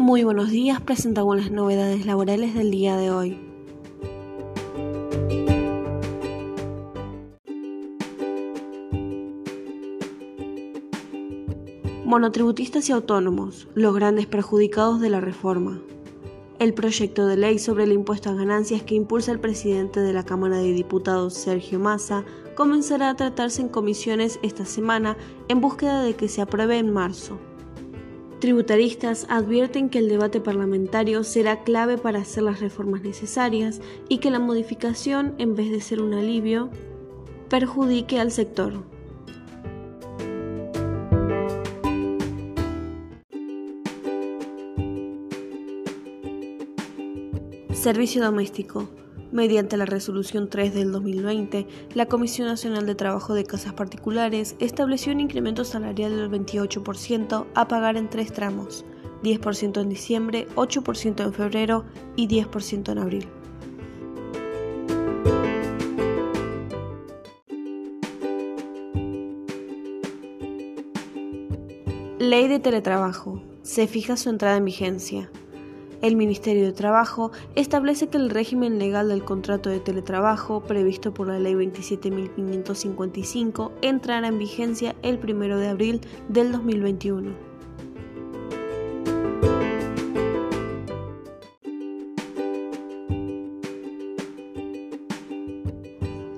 Muy buenos días, presentamos las novedades laborales del día de hoy. Monotributistas y autónomos, los grandes perjudicados de la reforma. El proyecto de ley sobre el impuesto a ganancias que impulsa el presidente de la Cámara de Diputados, Sergio Massa, comenzará a tratarse en comisiones esta semana en búsqueda de que se apruebe en marzo. Tributaristas advierten que el debate parlamentario será clave para hacer las reformas necesarias y que la modificación, en vez de ser un alivio, perjudique al sector. Servicio doméstico. Mediante la Resolución 3 del 2020, la Comisión Nacional de Trabajo de Casas Particulares estableció un incremento salarial del 28% a pagar en tres tramos, 10% en diciembre, 8% en febrero y 10% en abril. Ley de Teletrabajo. Se fija su entrada en vigencia. El Ministerio de Trabajo establece que el régimen legal del contrato de teletrabajo previsto por la Ley 27.555 entrará en vigencia el 1 de abril del 2021.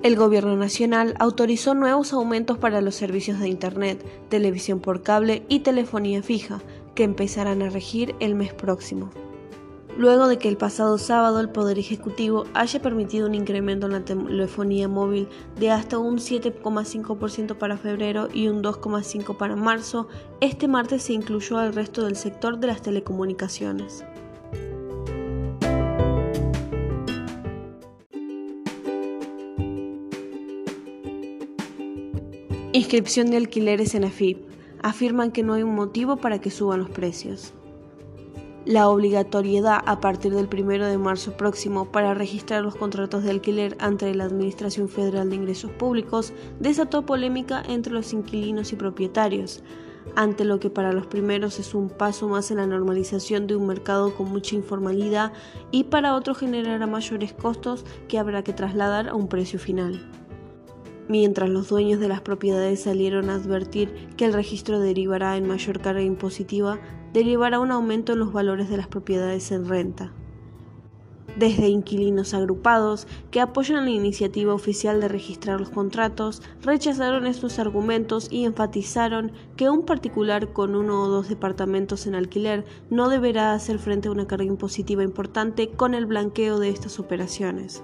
El Gobierno Nacional autorizó nuevos aumentos para los servicios de Internet, televisión por cable y telefonía fija, que empezarán a regir el mes próximo luego de que el pasado sábado el Poder Ejecutivo haya permitido un incremento en la telefonía móvil de hasta un 7,5% para febrero y un 2,5% para marzo, este martes se incluyó al resto del sector de las telecomunicaciones. Inscripción de alquileres en AFIP. Afirman que no hay un motivo para que suban los precios. La obligatoriedad a partir del 1 de marzo próximo para registrar los contratos de alquiler ante la Administración Federal de Ingresos Públicos desató polémica entre los inquilinos y propietarios, ante lo que para los primeros es un paso más en la normalización de un mercado con mucha informalidad y para otros generará mayores costos que habrá que trasladar a un precio final mientras los dueños de las propiedades salieron a advertir que el registro derivará en mayor carga impositiva, derivará un aumento en los valores de las propiedades en renta. Desde inquilinos agrupados que apoyan la iniciativa oficial de registrar los contratos, rechazaron estos argumentos y enfatizaron que un particular con uno o dos departamentos en alquiler no deberá hacer frente a una carga impositiva importante con el blanqueo de estas operaciones.